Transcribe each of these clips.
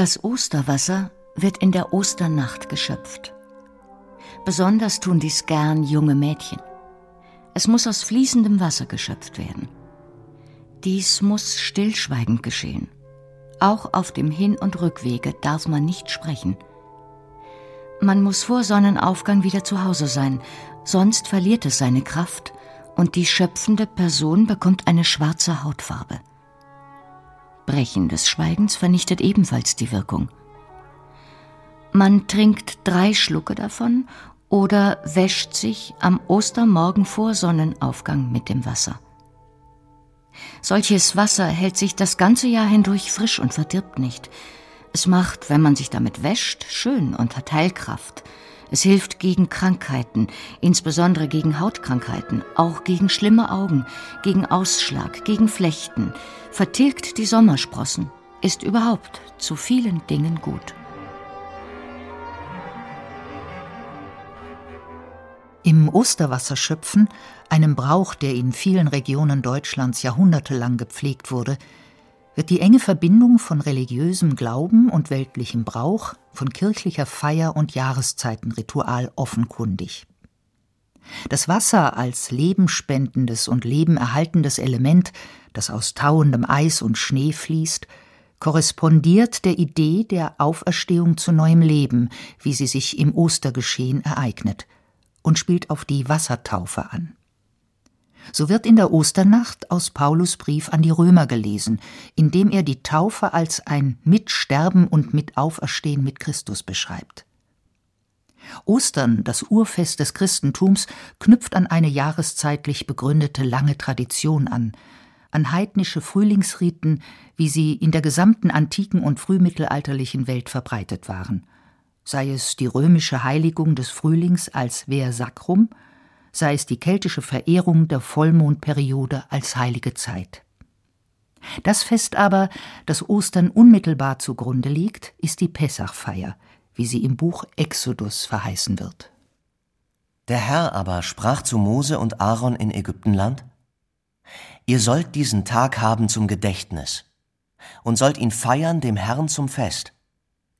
Das Osterwasser wird in der Osternacht geschöpft. Besonders tun dies gern junge Mädchen. Es muss aus fließendem Wasser geschöpft werden. Dies muss stillschweigend geschehen. Auch auf dem Hin- und Rückwege darf man nicht sprechen. Man muss vor Sonnenaufgang wieder zu Hause sein, sonst verliert es seine Kraft und die schöpfende Person bekommt eine schwarze Hautfarbe. Brechen des Schweigens vernichtet ebenfalls die Wirkung. Man trinkt drei Schlucke davon oder wäscht sich am Ostermorgen vor Sonnenaufgang mit dem Wasser. Solches Wasser hält sich das ganze Jahr hindurch frisch und verdirbt nicht. Es macht, wenn man sich damit wäscht, schön und hat Heilkraft. Es hilft gegen Krankheiten, insbesondere gegen Hautkrankheiten, auch gegen schlimme Augen, gegen Ausschlag, gegen Flechten, vertilgt die Sommersprossen, ist überhaupt zu vielen Dingen gut. Im Osterwasserschöpfen, einem Brauch, der in vielen Regionen Deutschlands jahrhundertelang gepflegt wurde, wird die enge Verbindung von religiösem Glauben und weltlichem Brauch, von kirchlicher Feier und Jahreszeitenritual offenkundig. Das Wasser als lebenspendendes und lebenerhaltendes Element, das aus tauendem Eis und Schnee fließt, korrespondiert der Idee der Auferstehung zu neuem Leben, wie sie sich im Ostergeschehen ereignet – und spielt auf die Wassertaufe an. So wird in der Osternacht aus Paulus Brief an die Römer gelesen, in dem er die Taufe als ein Mitsterben und Mitauferstehen mit Christus beschreibt. Ostern, das Urfest des Christentums, knüpft an eine jahreszeitlich begründete lange Tradition an, an heidnische Frühlingsriten, wie sie in der gesamten antiken und frühmittelalterlichen Welt verbreitet waren – sei es die römische Heiligung des Frühlings als Ver Sacrum, sei es die keltische Verehrung der Vollmondperiode als heilige Zeit. Das Fest aber, das Ostern unmittelbar zugrunde liegt, ist die Pessachfeier, wie sie im Buch Exodus verheißen wird. Der Herr aber sprach zu Mose und Aaron in Ägyptenland: Ihr sollt diesen Tag haben zum Gedächtnis und sollt ihn feiern dem Herrn zum Fest.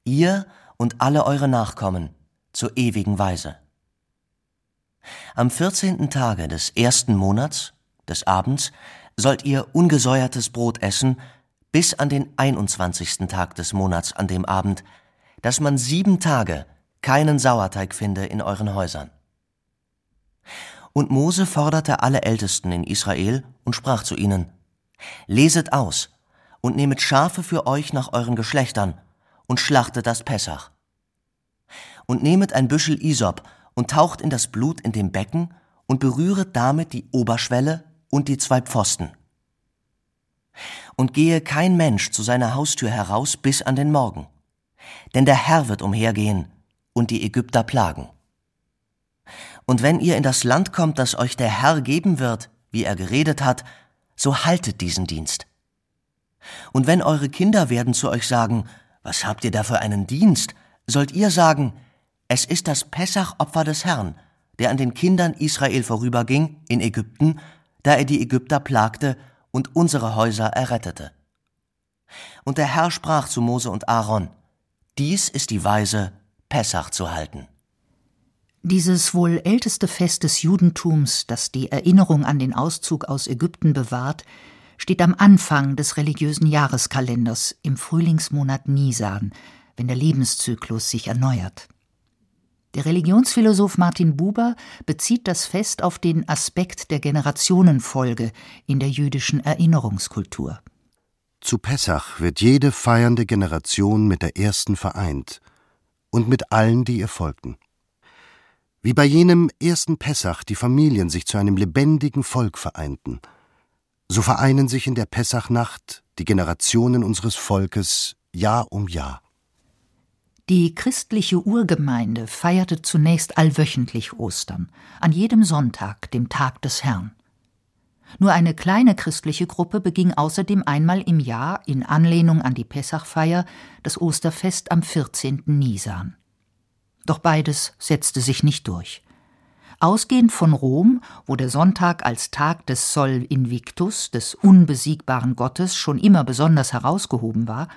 Ihr und alle eure Nachkommen zur ewigen Weise. Am vierzehnten Tage des ersten Monats, des Abends, sollt ihr ungesäuertes Brot essen, bis an den einundzwanzigsten Tag des Monats an dem Abend, dass man sieben Tage keinen Sauerteig finde in euren Häusern. Und Mose forderte alle Ältesten in Israel und sprach zu ihnen, Leset aus und nehmet Schafe für euch nach euren Geschlechtern und schlachtet das Pessach. Und nehmet ein Büschel Isop und taucht in das Blut in dem Becken und berühret damit die Oberschwelle und die zwei Pfosten. Und gehe kein Mensch zu seiner Haustür heraus bis an den Morgen, denn der Herr wird umhergehen und die Ägypter plagen. Und wenn ihr in das Land kommt, das euch der Herr geben wird, wie er geredet hat, so haltet diesen Dienst. Und wenn eure Kinder werden zu euch sagen, was habt ihr da für einen Dienst? Sollt ihr sagen, es ist das Pessachopfer des Herrn, der an den Kindern Israel vorüberging in Ägypten, da er die Ägypter plagte und unsere Häuser errettete. Und der Herr sprach zu Mose und Aaron, dies ist die Weise, Pessach zu halten. Dieses wohl älteste Fest des Judentums, das die Erinnerung an den Auszug aus Ägypten bewahrt, steht am Anfang des religiösen Jahreskalenders im Frühlingsmonat Nisan, wenn der Lebenszyklus sich erneuert. Der Religionsphilosoph Martin Buber bezieht das Fest auf den Aspekt der Generationenfolge in der jüdischen Erinnerungskultur. Zu Pessach wird jede feiernde Generation mit der ersten vereint und mit allen, die ihr folgten. Wie bei jenem ersten Pessach die Familien sich zu einem lebendigen Volk vereinten – so vereinen sich in der Pessachnacht die Generationen unseres Volkes Jahr um Jahr. Die christliche Urgemeinde feierte zunächst allwöchentlich Ostern, an jedem Sonntag, dem Tag des Herrn. Nur eine kleine christliche Gruppe beging außerdem einmal im Jahr in Anlehnung an die Pessachfeier das Osterfest am 14. Nisan. Doch beides setzte sich nicht durch. Ausgehend von Rom, wo der Sonntag als Tag des Sol Invictus, des unbesiegbaren Gottes, schon immer besonders herausgehoben war,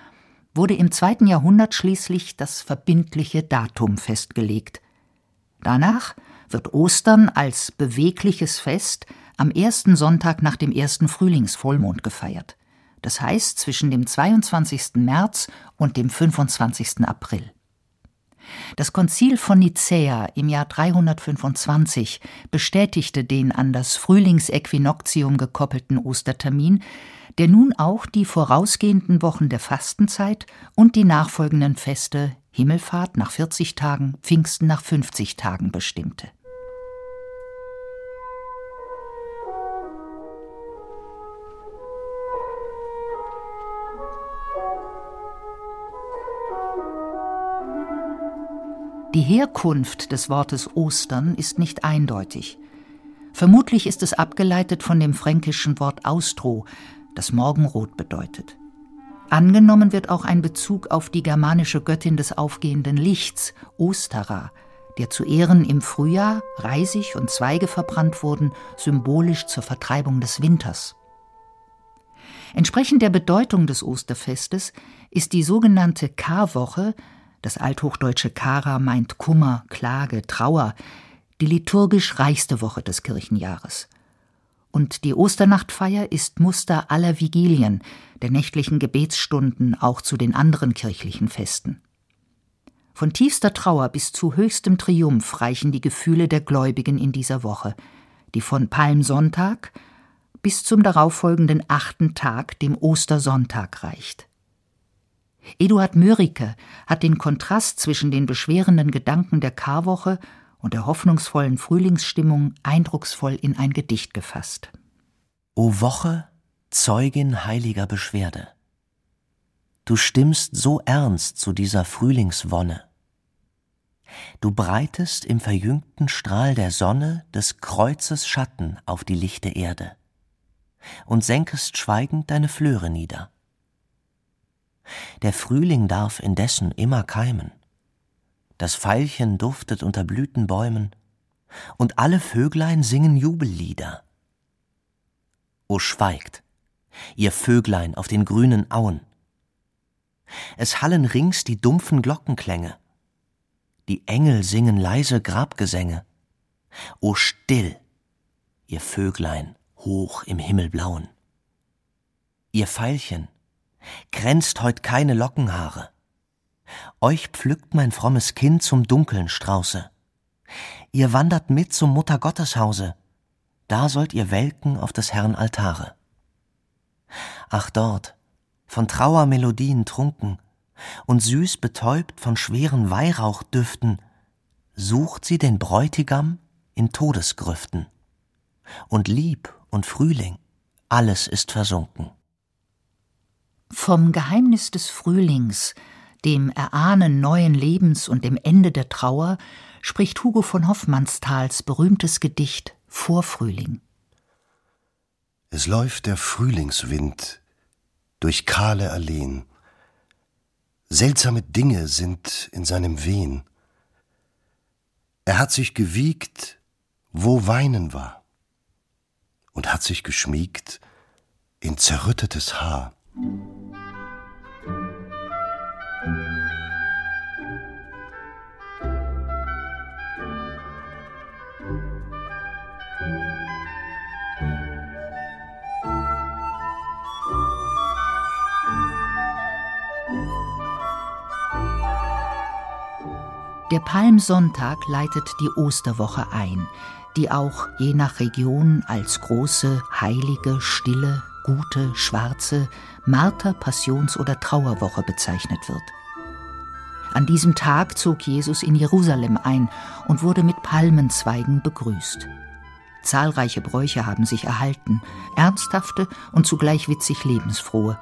wurde im zweiten Jahrhundert schließlich das verbindliche Datum festgelegt. Danach wird Ostern als bewegliches Fest am ersten Sonntag nach dem ersten Frühlingsvollmond gefeiert, das heißt zwischen dem 22. März und dem 25. April. Das Konzil von Nicäa im Jahr 325 bestätigte den an das Frühlingsäquinoktium gekoppelten Ostertermin, der nun auch die vorausgehenden Wochen der Fastenzeit und die nachfolgenden Feste Himmelfahrt nach 40 Tagen, Pfingsten nach 50 Tagen bestimmte. Die Herkunft des Wortes Ostern ist nicht eindeutig. Vermutlich ist es abgeleitet von dem fränkischen Wort Austro, das Morgenrot bedeutet. Angenommen wird auch ein Bezug auf die germanische Göttin des aufgehenden Lichts, Ostara, der zu Ehren im Frühjahr Reisig und Zweige verbrannt wurden, symbolisch zur Vertreibung des Winters. Entsprechend der Bedeutung des Osterfestes ist die sogenannte Karwoche das althochdeutsche Kara meint Kummer, Klage, Trauer, die liturgisch reichste Woche des Kirchenjahres. Und die Osternachtfeier ist Muster aller Vigilien, der nächtlichen Gebetsstunden auch zu den anderen kirchlichen Festen. Von tiefster Trauer bis zu höchstem Triumph reichen die Gefühle der Gläubigen in dieser Woche, die von Palmsonntag bis zum darauffolgenden achten Tag, dem Ostersonntag, reicht. Eduard Mörike hat den Kontrast zwischen den beschwerenden Gedanken der Karwoche und der hoffnungsvollen Frühlingsstimmung eindrucksvoll in ein Gedicht gefasst. O Woche, Zeugin heiliger Beschwerde, du stimmst so ernst zu dieser Frühlingswonne. Du breitest im verjüngten Strahl der Sonne des Kreuzes Schatten auf die lichte Erde und senkest schweigend deine Flöre nieder. Der Frühling darf indessen immer keimen. Das Veilchen duftet unter Blütenbäumen, und alle Vöglein singen Jubellieder. O schweigt, ihr Vöglein auf den grünen Auen. Es hallen rings die dumpfen Glockenklänge, die Engel singen leise Grabgesänge. O still, ihr Vöglein hoch im Himmelblauen. Ihr Veilchen, kränzt heut keine Lockenhaare. Euch pflückt mein frommes Kind zum dunkeln Strauße. Ihr wandert mit zum Muttergotteshause, da sollt ihr welken auf des Herrn Altare. Ach dort, von Trauermelodien trunken und süß betäubt von schweren Weihrauchdüften, sucht sie den Bräutigam in Todesgrüften. Und Lieb und Frühling, alles ist versunken. Vom Geheimnis des Frühlings, dem Erahnen neuen Lebens und dem Ende der Trauer, spricht Hugo von Hoffmannsthals berühmtes Gedicht Vorfrühling. Es läuft der Frühlingswind durch kahle Alleen. Seltsame Dinge sind in seinem Wehen. Er hat sich gewiegt, wo Weinen war, und hat sich geschmiegt in zerrüttetes Haar. Der Palmsonntag leitet die Osterwoche ein, die auch je nach Region als große, heilige, stille, gute, schwarze, Marter-, Passions- oder Trauerwoche bezeichnet wird. An diesem Tag zog Jesus in Jerusalem ein und wurde mit Palmenzweigen begrüßt. Zahlreiche Bräuche haben sich erhalten, ernsthafte und zugleich witzig lebensfrohe.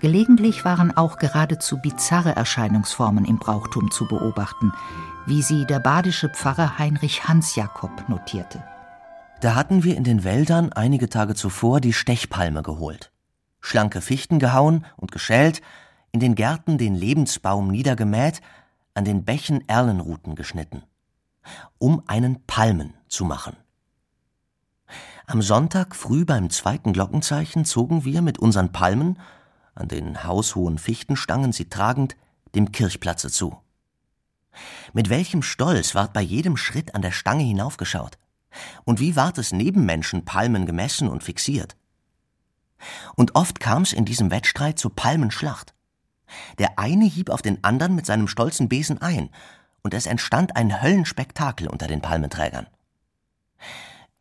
Gelegentlich waren auch geradezu bizarre Erscheinungsformen im Brauchtum zu beobachten, wie sie der badische Pfarrer Heinrich Hansjakob notierte. Da hatten wir in den Wäldern einige Tage zuvor die Stechpalme geholt, schlanke Fichten gehauen und geschält, in den Gärten den Lebensbaum niedergemäht, an den Bächen Erlenruten geschnitten, um einen Palmen zu machen. Am Sonntag früh beim zweiten Glockenzeichen zogen wir mit unseren Palmen an den haushohen Fichtenstangen sie tragend, dem Kirchplatze zu. Mit welchem Stolz ward bei jedem Schritt an der Stange hinaufgeschaut. Und wie ward es neben Menschen Palmen gemessen und fixiert. Und oft kam's in diesem Wettstreit zur Palmenschlacht. Der eine hieb auf den anderen mit seinem stolzen Besen ein, und es entstand ein Höllenspektakel unter den Palmenträgern.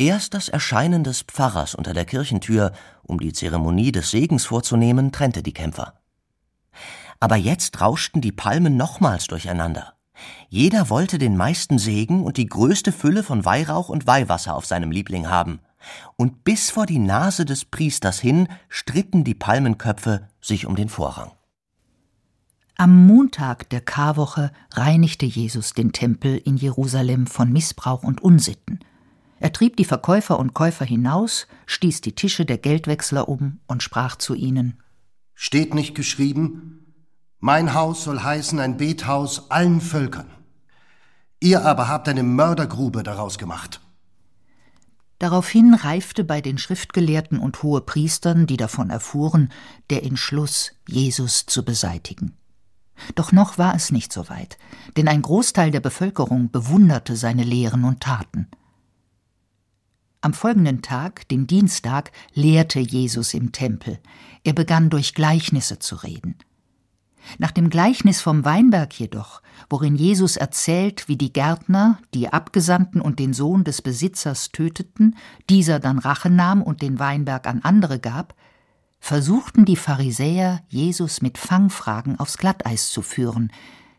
Erst das Erscheinen des Pfarrers unter der Kirchentür, um die Zeremonie des Segens vorzunehmen, trennte die Kämpfer. Aber jetzt rauschten die Palmen nochmals durcheinander. Jeder wollte den meisten Segen und die größte Fülle von Weihrauch und Weihwasser auf seinem Liebling haben. Und bis vor die Nase des Priesters hin stritten die Palmenköpfe sich um den Vorrang. Am Montag der Karwoche reinigte Jesus den Tempel in Jerusalem von Missbrauch und Unsitten. Er trieb die Verkäufer und Käufer hinaus, stieß die Tische der Geldwechsler um und sprach zu ihnen Steht nicht geschrieben, mein Haus soll heißen ein Bethaus allen Völkern. Ihr aber habt eine Mördergrube daraus gemacht. Daraufhin reifte bei den Schriftgelehrten und Hohepriestern, die davon erfuhren, der Entschluss, Jesus zu beseitigen. Doch noch war es nicht so weit, denn ein Großteil der Bevölkerung bewunderte seine Lehren und Taten. Am folgenden Tag, dem Dienstag, lehrte Jesus im Tempel. Er begann durch Gleichnisse zu reden. Nach dem Gleichnis vom Weinberg jedoch, worin Jesus erzählt, wie die Gärtner die Abgesandten und den Sohn des Besitzers töteten, dieser dann Rache nahm und den Weinberg an andere gab, versuchten die Pharisäer, Jesus mit Fangfragen aufs Glatteis zu führen,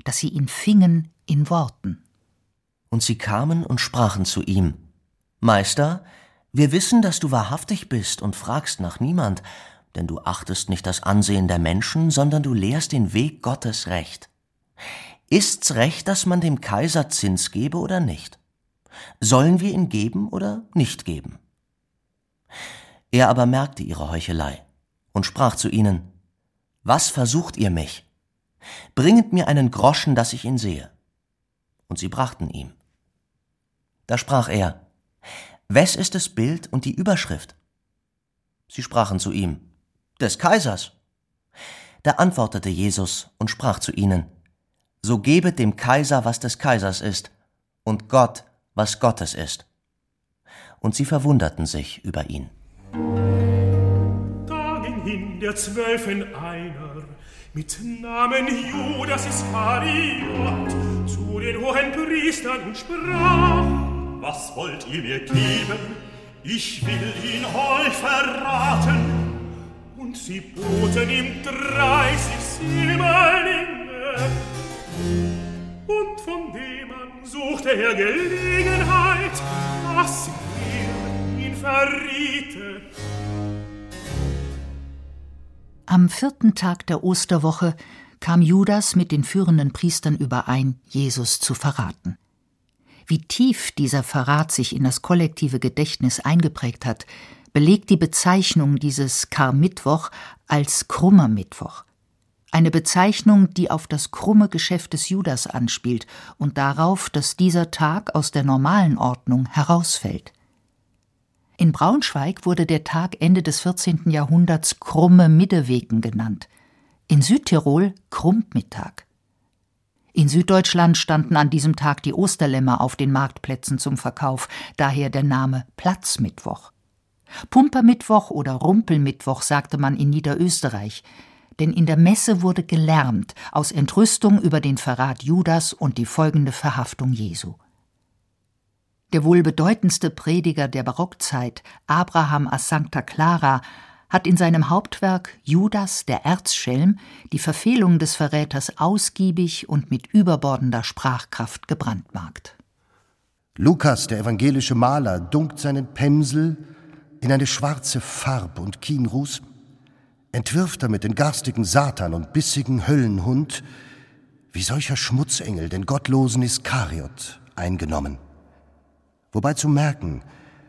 dass sie ihn fingen in Worten. Und sie kamen und sprachen zu ihm, Meister, wir wissen, dass du wahrhaftig bist und fragst nach niemand, denn du achtest nicht das Ansehen der Menschen, sondern du lehrst den Weg Gottes recht. Ist's recht, dass man dem Kaiser Zins gebe oder nicht? Sollen wir ihn geben oder nicht geben? Er aber merkte ihre Heuchelei und sprach zu ihnen, Was versucht ihr mich? Bringet mir einen Groschen, dass ich ihn sehe. Und sie brachten ihm. Da sprach er, Wes ist das Bild und die Überschrift? Sie sprachen zu ihm, des Kaisers. Da antwortete Jesus und sprach zu ihnen, So gebet dem Kaiser, was des Kaisers ist, und Gott, was Gottes ist. Und sie verwunderten sich über ihn. Da ging hin der Zwölfen einer, mit Namen Judas Iskariot, zu den hohen Priestern und sprach, Was wollt ihr mir geben? Ich will ihn euch verraten und sie boten ihm dreißig Silberlinge. Und von dem an suchte er Gelegenheit, dass er ihn verriete. Am vierten Tag der Osterwoche kam Judas mit den führenden Priestern überein, Jesus zu verraten. Wie tief dieser Verrat sich in das kollektive Gedächtnis eingeprägt hat, belegt die Bezeichnung dieses Karmittwoch als krummer Mittwoch. Eine Bezeichnung, die auf das krumme Geschäft des Judas anspielt und darauf, dass dieser Tag aus der normalen Ordnung herausfällt. In Braunschweig wurde der Tag Ende des 14. Jahrhunderts krumme Middeweken genannt, in Südtirol Krummmittag. In Süddeutschland standen an diesem Tag die Osterlämmer auf den Marktplätzen zum Verkauf, daher der Name Platzmittwoch. Pumpermittwoch oder Rumpelmittwoch sagte man in Niederösterreich, denn in der Messe wurde gelärmt aus Entrüstung über den Verrat Judas und die folgende Verhaftung Jesu. Der wohl bedeutendste Prediger der Barockzeit, Abraham a Sancta Clara, hat in seinem Hauptwerk Judas der Erzschelm die Verfehlung des Verräters ausgiebig und mit überbordender Sprachkraft gebrandmarkt. Lukas, der evangelische Maler, dunkt seinen Pensel in eine schwarze Farb und Kienruß, entwirft damit den garstigen Satan und bissigen Höllenhund, wie solcher Schmutzengel den gottlosen Iskariot eingenommen. Wobei zu merken,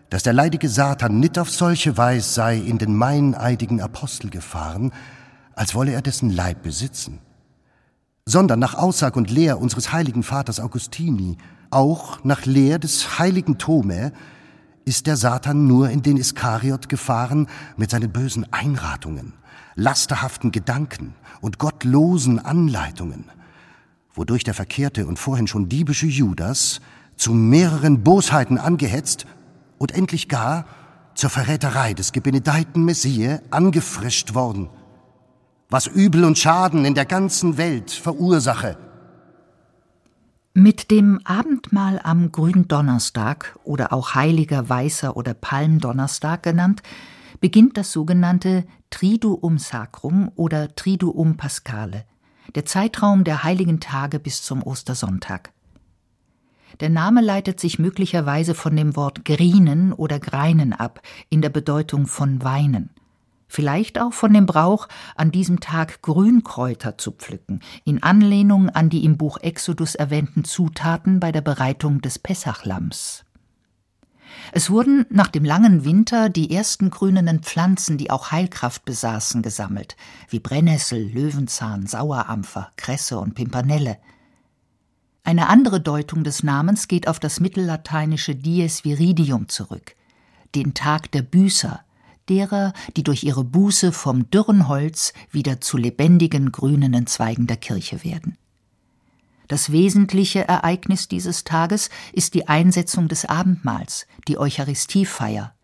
dass der leidige Satan nicht auf solche Weise sei in den meineidigen Apostel gefahren, als wolle er dessen Leib besitzen, sondern nach Aussag und Lehr unseres heiligen Vaters Augustini, auch nach Lehr des heiligen Thome, ist der Satan nur in den Iskariot gefahren mit seinen bösen Einratungen, lasterhaften Gedanken und gottlosen Anleitungen, wodurch der verkehrte und vorhin schon diebische Judas zu mehreren Bosheiten angehetzt und endlich gar zur Verräterei des gebenedeiten Messie angefrischt worden, was Übel und Schaden in der ganzen Welt verursache. Mit dem Abendmahl am Gründonnerstag oder auch Heiliger Weißer oder Palmdonnerstag genannt, beginnt das sogenannte Triduum Sacrum oder Triduum Paschale, der Zeitraum der heiligen Tage bis zum Ostersonntag. Der Name leitet sich möglicherweise von dem Wort grinen oder greinen ab, in der Bedeutung von weinen. Vielleicht auch von dem Brauch, an diesem Tag Grünkräuter zu pflücken, in Anlehnung an die im Buch Exodus erwähnten Zutaten bei der Bereitung des Pessachlamms. Es wurden nach dem langen Winter die ersten grünenden Pflanzen, die auch Heilkraft besaßen, gesammelt, wie Brennnessel, Löwenzahn, Sauerampfer, Kresse und Pimpernelle – eine andere Deutung des Namens geht auf das mittellateinische Dies Viridium zurück, den Tag der Büßer, derer, die durch ihre Buße vom dürren Holz wieder zu lebendigen grünenden Zweigen der Kirche werden. Das wesentliche Ereignis dieses Tages ist die Einsetzung des Abendmahls, die Eucharistiefeier,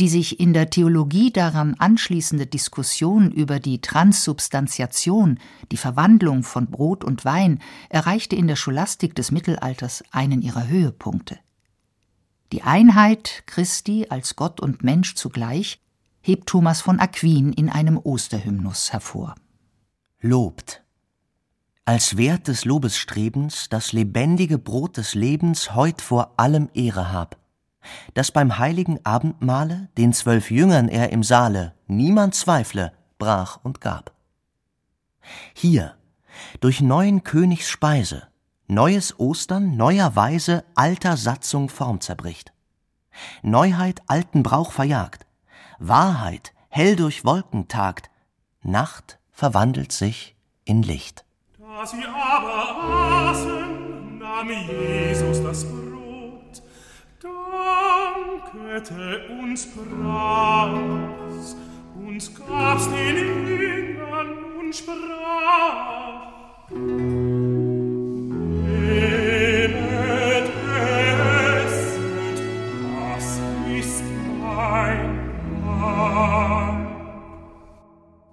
die sich in der Theologie daran anschließende Diskussion über die Transsubstantiation, die Verwandlung von Brot und Wein, erreichte in der Scholastik des Mittelalters einen ihrer Höhepunkte. Die Einheit Christi als Gott und Mensch zugleich hebt Thomas von Aquin in einem Osterhymnus hervor. Lobt. Als Wert des Lobesstrebens das lebendige Brot des Lebens heut vor allem Ehre hab dass beim heiligen Abendmahle den zwölf Jüngern er im Saale niemand zweifle, brach und gab. Hier, durch neuen Königs Speise, neues Ostern neuer Weise alter Satzung Form zerbricht. Neuheit alten Brauch verjagt, Wahrheit hell durch Wolken tagt, Nacht verwandelt sich in Licht. Da sie aber aßen, nahm Jesus das Brot, dankete uns pras, uns gabst den Jüngern und sprach,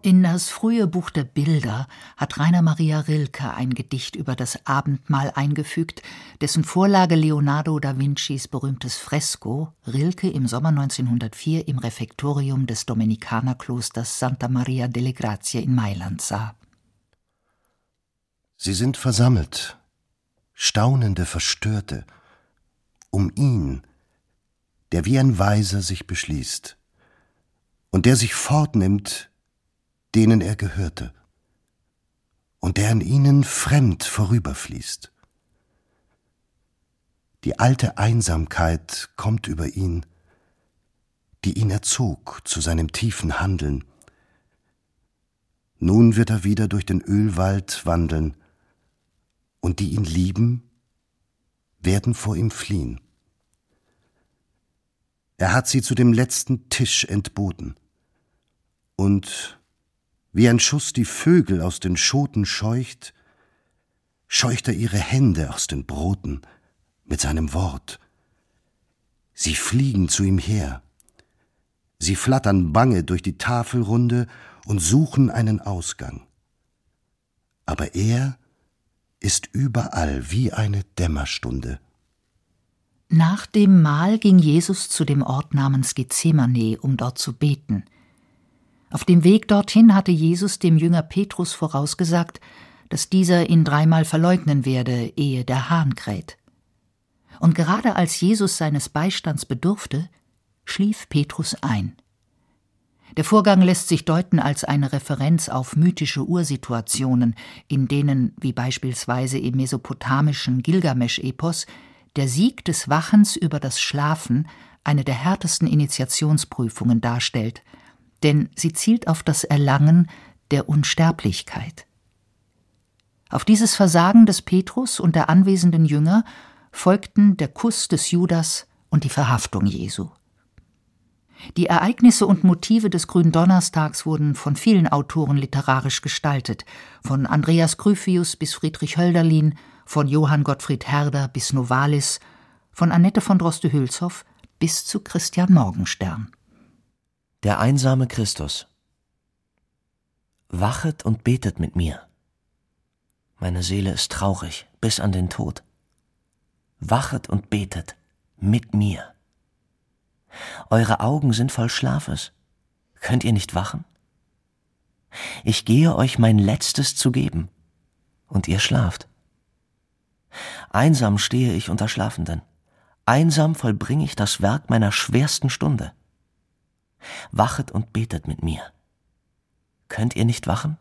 In das frühe Buch der Bilder hat Rainer Maria Rilke ein Gedicht über das Abendmahl eingefügt, dessen Vorlage Leonardo da Vincis berühmtes Fresko Rilke im Sommer 1904 im Refektorium des Dominikanerklosters Santa Maria delle Grazie in Mailand sah. Sie sind versammelt, staunende Verstörte, um ihn, der wie ein Weiser sich beschließt und der sich fortnimmt denen er gehörte, und der an ihnen fremd vorüberfließt. Die alte Einsamkeit kommt über ihn, die ihn erzog zu seinem tiefen Handeln. Nun wird er wieder durch den Ölwald wandeln, und die ihn lieben, werden vor ihm fliehen. Er hat sie zu dem letzten Tisch entboten, und wie ein Schuss die Vögel aus den Schoten scheucht, scheucht er ihre Hände aus den Broten mit seinem Wort. Sie fliegen zu ihm her. Sie flattern bange durch die Tafelrunde und suchen einen Ausgang. Aber er ist überall wie eine Dämmerstunde. Nach dem Mahl ging Jesus zu dem Ort namens Gethsemane, um dort zu beten – auf dem Weg dorthin hatte Jesus dem Jünger Petrus vorausgesagt, dass dieser ihn dreimal verleugnen werde, ehe der Hahn kräht. Und gerade als Jesus seines Beistands bedurfte, schlief Petrus ein. Der Vorgang lässt sich deuten als eine Referenz auf mythische Ursituationen, in denen, wie beispielsweise im mesopotamischen Gilgamesch-Epos, der Sieg des Wachens über das Schlafen eine der härtesten Initiationsprüfungen darstellt – denn sie zielt auf das Erlangen der Unsterblichkeit. Auf dieses Versagen des Petrus und der anwesenden Jünger folgten der Kuss des Judas und die Verhaftung Jesu. Die Ereignisse und Motive des Gründonnerstags wurden von vielen Autoren literarisch gestaltet, von Andreas Gryphius bis Friedrich Hölderlin, von Johann Gottfried Herder bis Novalis, von Annette von Droste-Hülshoff bis zu Christian Morgenstern. Der einsame Christus. Wachet und betet mit mir. Meine Seele ist traurig bis an den Tod. Wachet und betet mit mir. Eure Augen sind voll Schlafes. Könnt ihr nicht wachen? Ich gehe euch mein Letztes zu geben, und ihr schlaft. Einsam stehe ich unter Schlafenden, einsam vollbringe ich das Werk meiner schwersten Stunde. Wachet und betet mit mir. Könnt ihr nicht wachen?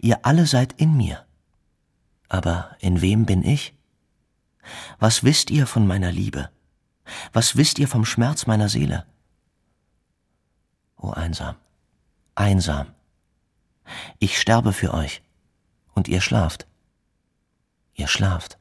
Ihr alle seid in mir. Aber in wem bin ich? Was wisst ihr von meiner Liebe? Was wisst ihr vom Schmerz meiner Seele? O einsam, einsam. Ich sterbe für euch, und ihr schlaft. Ihr schlaft.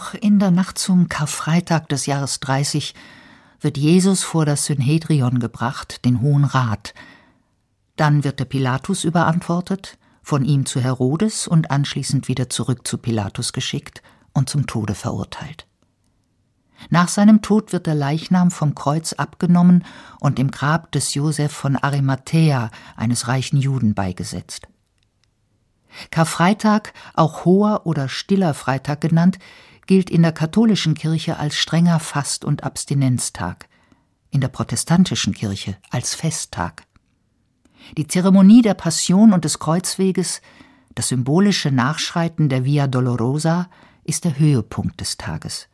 Noch in der Nacht zum Karfreitag des Jahres 30 wird Jesus vor das Synhedrion gebracht, den Hohen Rat. Dann wird der Pilatus überantwortet, von ihm zu Herodes und anschließend wieder zurück zu Pilatus geschickt und zum Tode verurteilt. Nach seinem Tod wird der Leichnam vom Kreuz abgenommen und im Grab des Josef von Arimathäa, eines reichen Juden, beigesetzt. Karfreitag, auch Hoher oder Stiller Freitag genannt, gilt in der katholischen Kirche als strenger Fast- und Abstinenztag, in der protestantischen Kirche als Festtag. Die Zeremonie der Passion und des Kreuzweges, das symbolische Nachschreiten der Via Dolorosa, ist der Höhepunkt des Tages.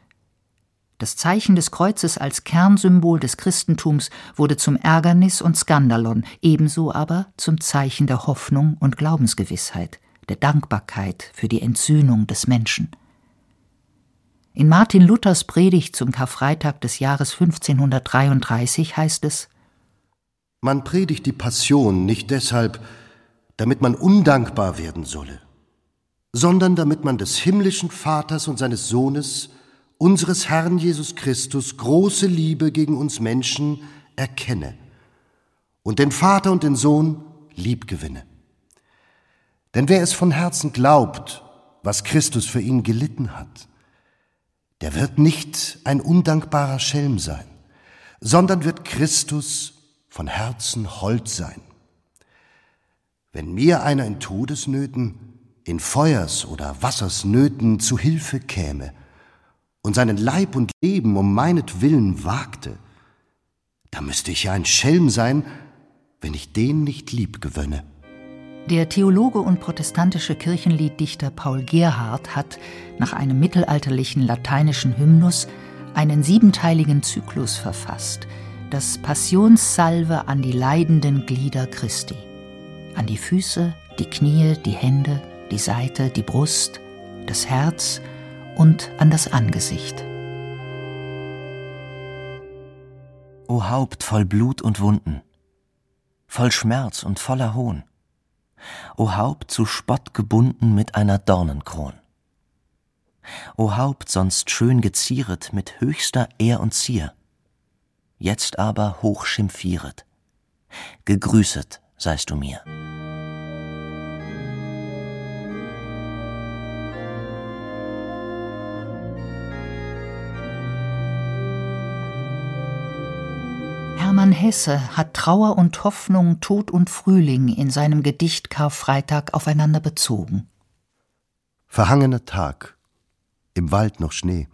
Das Zeichen des Kreuzes als Kernsymbol des Christentums wurde zum Ärgernis und Skandalon, ebenso aber zum Zeichen der Hoffnung und Glaubensgewissheit, der Dankbarkeit für die Entsühnung des Menschen. In Martin Luthers Predigt zum Karfreitag des Jahres 1533 heißt es Man predigt die Passion nicht deshalb, damit man undankbar werden solle, sondern damit man des himmlischen Vaters und seines Sohnes, unseres Herrn Jesus Christus, große Liebe gegen uns Menschen erkenne und den Vater und den Sohn lieb gewinne. Denn wer es von Herzen glaubt, was Christus für ihn gelitten hat, der wird nicht ein undankbarer Schelm sein, sondern wird Christus von Herzen hold sein. Wenn mir einer in Todesnöten, in Feuers- oder Wassersnöten zu Hilfe käme und seinen Leib und Leben um meinetwillen wagte, da müsste ich ja ein Schelm sein, wenn ich den nicht lieb gewönne. Der Theologe und protestantische Kirchenlieddichter Paul Gerhardt hat nach einem mittelalterlichen lateinischen Hymnus einen siebenteiligen Zyklus verfasst, das Passionssalve an die leidenden Glieder Christi, an die Füße, die Knie, die Hände, die Seite, die Brust, das Herz und an das Angesicht. O Haupt voll Blut und Wunden, voll Schmerz und voller Hohn, O Haupt zu Spott gebunden mit einer Dornenkron. O Haupt sonst schön gezieret mit höchster Ehr und Zier, jetzt aber hoch schimpfieret. Gegrüßet seist du mir. Hermann Hesse hat Trauer und Hoffnung, Tod und Frühling in seinem Gedicht Karfreitag aufeinander bezogen. Verhangener Tag, im Wald noch Schnee,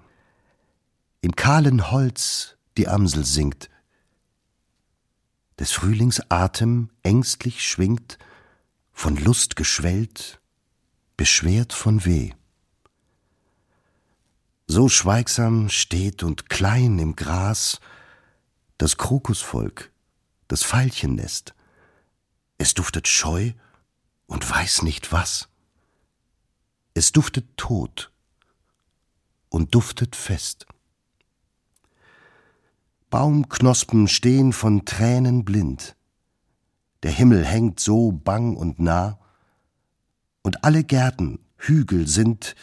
im kahlen Holz die Amsel singt, des Frühlings Atem ängstlich schwingt, von Lust geschwellt, beschwert von Weh. So schweigsam steht und klein im Gras das Krokusvolk, das Veilchennest. Es duftet scheu und weiß nicht was. Es duftet Tod und duftet fest. Baumknospen stehen von Tränen blind. Der Himmel hängt so bang und nah, und alle Gärten, Hügel sind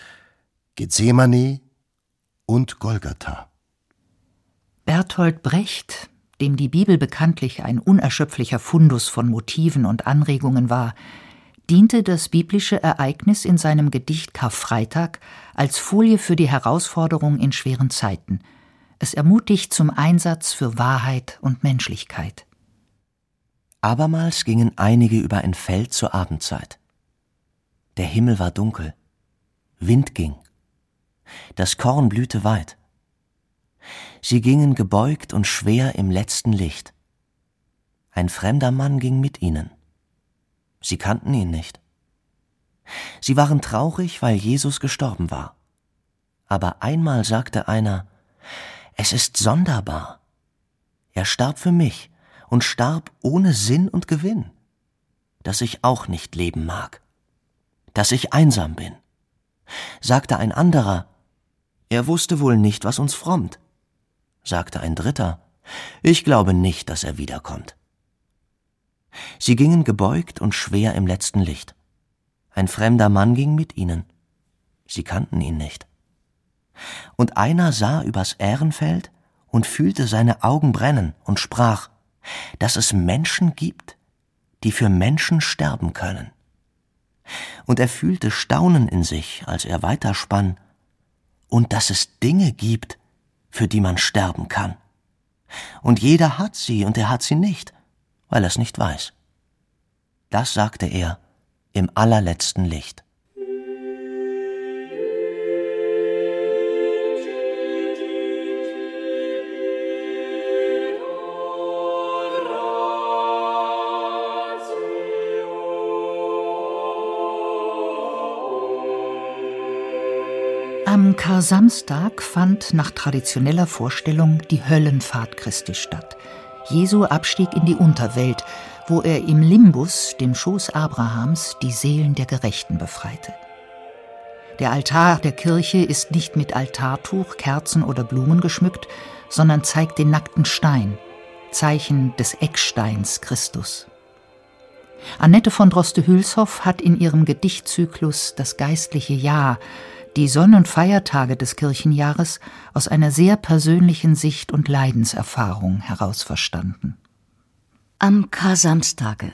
Gethsemane und Golgatha. Bertolt Brecht, dem die Bibel bekanntlich ein unerschöpflicher Fundus von Motiven und Anregungen war, diente das biblische Ereignis in seinem Gedicht Karfreitag als Folie für die Herausforderung in schweren Zeiten. Es ermutigt zum Einsatz für Wahrheit und Menschlichkeit. Abermals gingen einige über ein Feld zur Abendzeit. Der Himmel war dunkel, Wind ging, das Korn blühte weit. Sie gingen gebeugt und schwer im letzten Licht. Ein fremder Mann ging mit ihnen. Sie kannten ihn nicht. Sie waren traurig, weil Jesus gestorben war. Aber einmal sagte einer, es ist sonderbar. Er starb für mich und starb ohne Sinn und Gewinn, dass ich auch nicht leben mag, dass ich einsam bin. Sagte ein anderer, er wusste wohl nicht, was uns frommt. Sagte ein dritter, ich glaube nicht, dass er wiederkommt. Sie gingen gebeugt und schwer im letzten Licht. Ein fremder Mann ging mit ihnen. Sie kannten ihn nicht. Und einer sah übers Ährenfeld und fühlte seine Augen brennen und sprach, dass es Menschen gibt, die für Menschen sterben können. Und er fühlte Staunen in sich, als er weiterspann, und dass es Dinge gibt, für die man sterben kann. Und jeder hat sie und er hat sie nicht, weil er es nicht weiß. Das sagte er im allerletzten Licht. Am Kar-Samstag fand nach traditioneller Vorstellung die Höllenfahrt Christi statt. Jesu Abstieg in die Unterwelt, wo er im Limbus, dem Schoß Abrahams, die Seelen der Gerechten befreite. Der Altar der Kirche ist nicht mit Altartuch, Kerzen oder Blumen geschmückt, sondern zeigt den nackten Stein, Zeichen des Ecksteins Christus. Annette von Droste-Hülshoff hat in ihrem Gedichtzyklus Das geistliche Jahr die Sonn- und Feiertage des Kirchenjahres aus einer sehr persönlichen Sicht und Leidenserfahrung heraus verstanden. Am Kar-Samstage.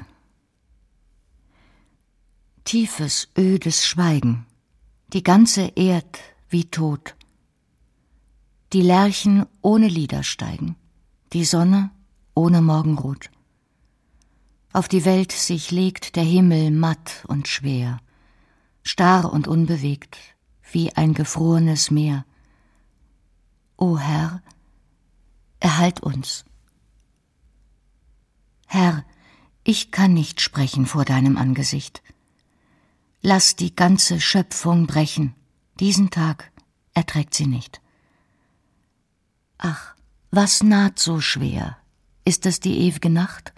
Tiefes, ödes Schweigen, die ganze Erd wie tot. Die Lerchen ohne Lieder steigen, die Sonne ohne Morgenrot. Auf die Welt sich legt der Himmel matt und schwer, starr und unbewegt, wie ein gefrorenes Meer. O Herr, erhalt uns. Herr, ich kann nicht sprechen vor deinem Angesicht. Lass die ganze Schöpfung brechen, diesen Tag erträgt sie nicht. Ach, was naht so schwer? Ist es die ewige Nacht?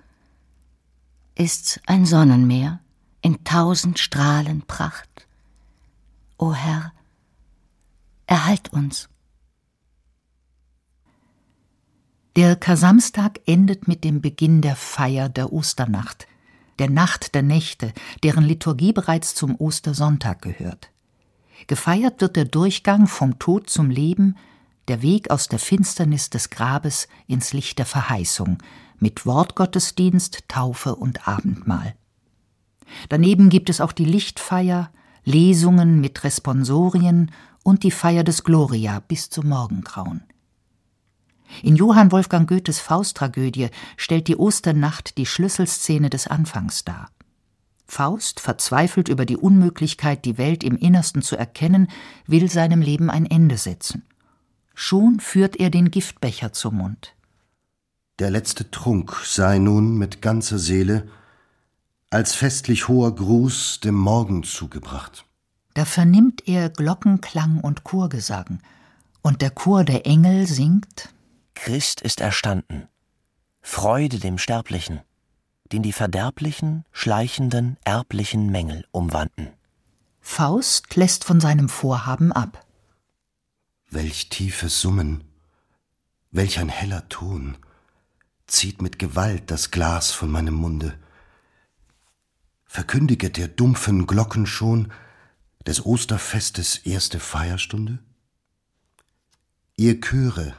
Ist's ein Sonnenmeer in tausend Strahlen Pracht? O Herr, erhalt uns. Der Kasamstag endet mit dem Beginn der Feier der Osternacht, der Nacht der Nächte, deren Liturgie bereits zum Ostersonntag gehört. Gefeiert wird der Durchgang vom Tod zum Leben, der Weg aus der Finsternis des Grabes ins Licht der Verheißung, mit Wortgottesdienst, Taufe und Abendmahl. Daneben gibt es auch die Lichtfeier, Lesungen mit Responsorien und die Feier des Gloria bis zum Morgengrauen. In Johann Wolfgang Goethes Fausttragödie stellt die Osternacht die Schlüsselszene des Anfangs dar. Faust, verzweifelt über die Unmöglichkeit, die Welt im Innersten zu erkennen, will seinem Leben ein Ende setzen. Schon führt er den Giftbecher zum Mund. Der letzte Trunk sei nun mit ganzer Seele als festlich hoher Gruß dem Morgen zugebracht. Da vernimmt er Glockenklang und Chorgesang, und der Chor der Engel singt Christ ist erstanden, Freude dem Sterblichen, den die verderblichen, schleichenden, erblichen Mängel umwanden. Faust lässt von seinem Vorhaben ab. Welch tiefes Summen, Welch ein heller Ton zieht mit Gewalt das Glas von meinem Munde. Verkündiget der dumpfen Glocken schon des Osterfestes erste Feierstunde? Ihr Chöre,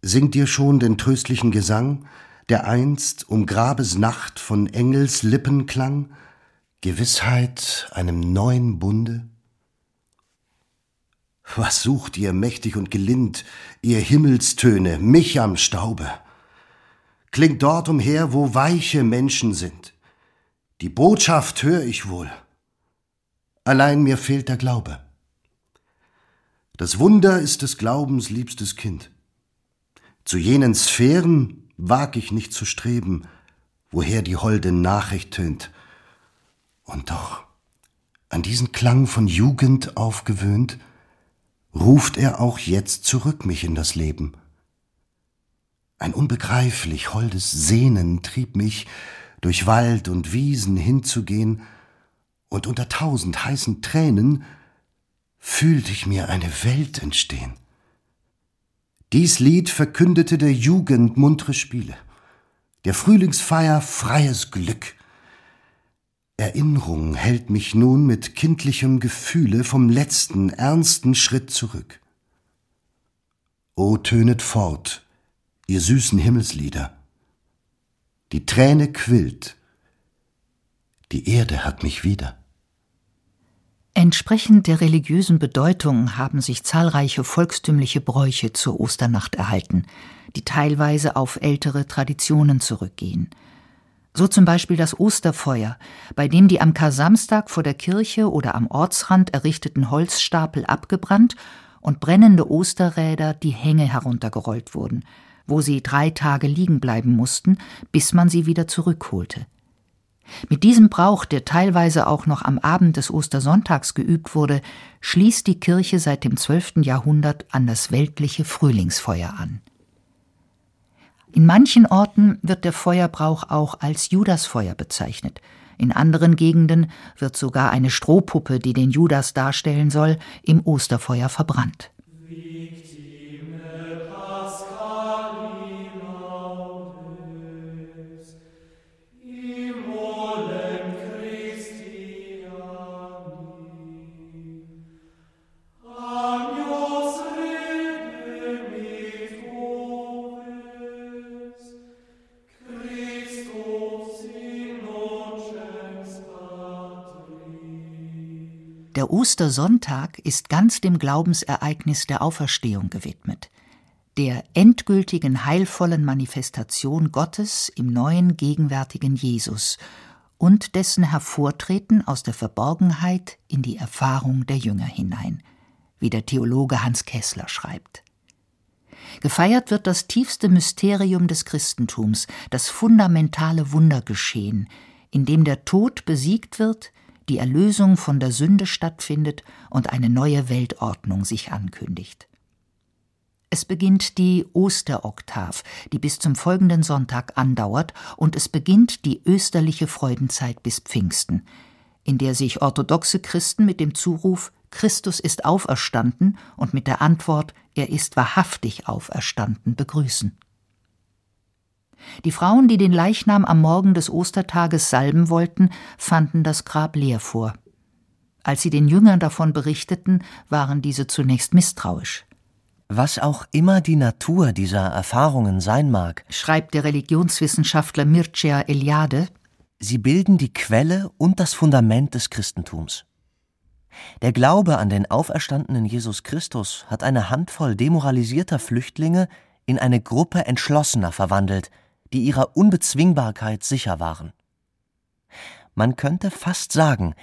singt ihr schon den tröstlichen Gesang, der einst um Grabesnacht von Engels Lippen klang, Gewissheit einem neuen Bunde? Was sucht ihr mächtig und gelind, ihr Himmelstöne, mich am Staube? Klingt dort umher, wo weiche Menschen sind. Die Botschaft hör ich wohl. Allein mir fehlt der Glaube. Das Wunder ist des Glaubens liebstes Kind. Zu jenen Sphären wag ich nicht zu streben, woher die holde Nachricht tönt. Und doch, an diesen Klang von Jugend aufgewöhnt, ruft er auch jetzt zurück mich in das Leben. Ein unbegreiflich holdes Sehnen trieb mich, durch Wald und Wiesen hinzugehen, und unter tausend heißen Tränen fühlte ich mir eine Welt entstehen. Dies Lied verkündete der Jugend muntre Spiele, der Frühlingsfeier freies Glück. Erinnerung hält mich nun mit kindlichem Gefühle vom letzten, ernsten Schritt zurück. O tönet fort, ihr süßen Himmelslieder. Die Träne quillt, die Erde hat mich wieder. Entsprechend der religiösen Bedeutung haben sich zahlreiche volkstümliche Bräuche zur Osternacht erhalten, die teilweise auf ältere Traditionen zurückgehen. So zum Beispiel das Osterfeuer, bei dem die am Kar-Samstag vor der Kirche oder am Ortsrand errichteten Holzstapel abgebrannt und brennende Osterräder die Hänge heruntergerollt wurden, wo sie drei Tage liegen bleiben mussten, bis man sie wieder zurückholte. Mit diesem Brauch, der teilweise auch noch am Abend des Ostersonntags geübt wurde, schließt die Kirche seit dem 12. Jahrhundert an das weltliche Frühlingsfeuer an. In manchen Orten wird der Feuerbrauch auch als Judasfeuer bezeichnet. In anderen Gegenden wird sogar eine Strohpuppe, die den Judas darstellen soll, im Osterfeuer verbrannt. Der Ostersonntag ist ganz dem Glaubensereignis der Auferstehung gewidmet, der endgültigen heilvollen Manifestation Gottes im neuen gegenwärtigen Jesus und dessen Hervortreten aus der Verborgenheit in die Erfahrung der Jünger hinein, wie der Theologe Hans Kessler schreibt. Gefeiert wird das tiefste Mysterium des Christentums, das fundamentale Wundergeschehen, in dem der Tod besiegt wird, die Erlösung von der Sünde stattfindet und eine neue Weltordnung sich ankündigt. Es beginnt die Osteroktav, die bis zum folgenden Sonntag andauert, und es beginnt die österliche Freudenzeit bis Pfingsten, in der sich orthodoxe Christen mit dem Zuruf Christus ist auferstanden und mit der Antwort Er ist wahrhaftig auferstanden begrüßen. Die Frauen, die den Leichnam am Morgen des Ostertages salben wollten, fanden das Grab leer vor. Als sie den Jüngern davon berichteten, waren diese zunächst misstrauisch. Was auch immer die Natur dieser Erfahrungen sein mag, schreibt der Religionswissenschaftler Mircea Eliade, sie bilden die Quelle und das Fundament des Christentums. Der Glaube an den auferstandenen Jesus Christus hat eine Handvoll demoralisierter Flüchtlinge in eine Gruppe Entschlossener verwandelt, die ihrer Unbezwingbarkeit sicher waren. Man könnte fast sagen,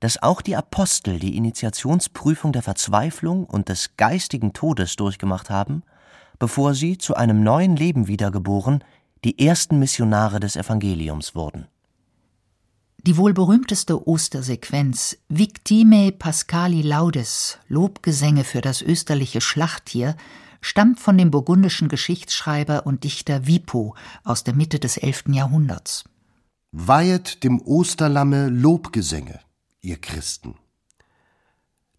dass auch die Apostel die Initiationsprüfung der Verzweiflung und des geistigen Todes durchgemacht haben, bevor sie zu einem neuen Leben wiedergeboren die ersten Missionare des Evangeliums wurden. Die wohl berühmteste Ostersequenz Victime Pascali Laudes, Lobgesänge für das österliche Schlachttier, stammt von dem burgundischen Geschichtsschreiber und Dichter Wipo aus der Mitte des 11. Jahrhunderts. Weihet dem Osterlamme Lobgesänge, ihr Christen.